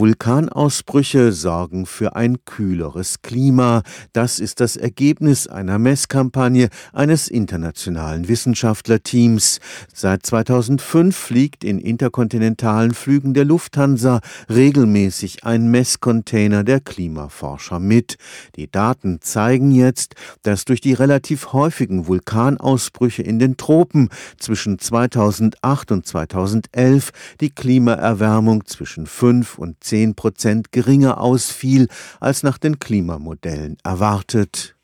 Vulkanausbrüche sorgen für ein kühleres Klima. Das ist das Ergebnis einer Messkampagne eines internationalen Wissenschaftlerteams. Seit 2005 fliegt in interkontinentalen Flügen der Lufthansa regelmäßig ein Messcontainer der Klimaforscher mit. Die Daten zeigen jetzt, dass durch die relativ häufigen Vulkanausbrüche in den Tropen zwischen 2008 und 2011 die Klimaerwärmung zwischen 5 und 10 Prozent geringer ausfiel als nach den Klimamodellen erwartet.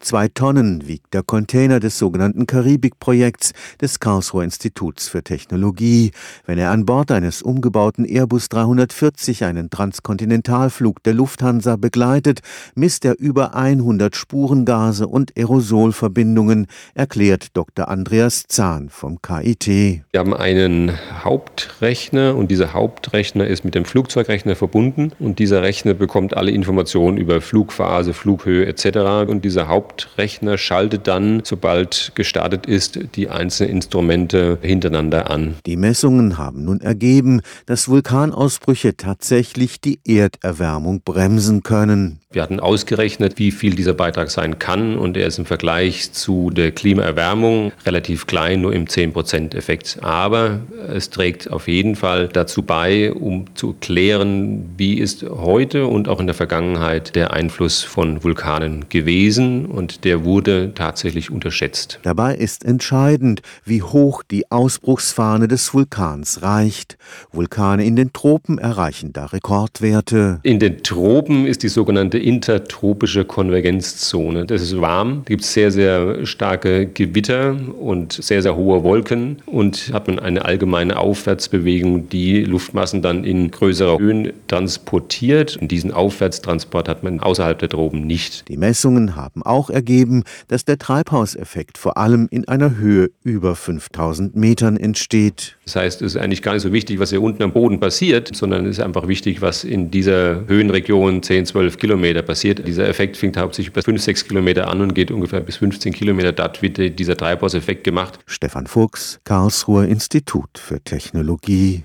Zwei Tonnen wiegt der Container des sogenannten Karibik-Projekts des Karlsruher Instituts für Technologie. Wenn er an Bord eines umgebauten Airbus 340 einen Transkontinentalflug der Lufthansa begleitet, misst er über 100 Spurengase und Aerosolverbindungen, erklärt Dr. Andreas Zahn vom KIT. Wir haben einen Hauptrechner und dieser Hauptrechner ist mit dem Flugzeugrechner verbunden und dieser Rechner bekommt alle Informationen über Flugphase, Flughöhe etc. und dieser dieser Hauptrechner schaltet dann, sobald gestartet ist, die einzelnen Instrumente hintereinander an. Die Messungen haben nun ergeben, dass Vulkanausbrüche tatsächlich die Erderwärmung bremsen können. Wir hatten ausgerechnet, wie viel dieser Beitrag sein kann und er ist im Vergleich zu der Klimaerwärmung relativ klein, nur im 10%-Effekt. Aber es trägt auf jeden Fall dazu bei, um zu klären, wie ist heute und auch in der Vergangenheit der Einfluss von Vulkanen gewesen und der wurde tatsächlich unterschätzt. Dabei ist entscheidend, wie hoch die Ausbruchsfahne des Vulkans reicht. Vulkane in den Tropen erreichen da Rekordwerte. In den Tropen ist die sogenannte intertropische Konvergenzzone. Das ist warm, gibt sehr, sehr starke Gewitter und sehr, sehr hohe Wolken und hat man eine allgemeine Aufwärtsbewegung, die Luftmassen dann in größere Höhen transportiert. Und diesen Aufwärtstransport hat man außerhalb der Tropen nicht. Die Messungen haben auch ergeben, dass der Treibhauseffekt vor allem in einer Höhe über 5000 Metern entsteht. Das heißt, es ist eigentlich gar nicht so wichtig, was hier unten am Boden passiert, sondern es ist einfach wichtig, was in dieser Höhenregion 10, 12 Kilometer Kilometer passiert. Dieser Effekt fängt hauptsächlich bei 5, 6 Kilometer an und geht ungefähr bis 15 Kilometer. Dort wird dieser Treibhauseffekt gemacht. Stefan Fuchs, Karlsruher Institut für Technologie.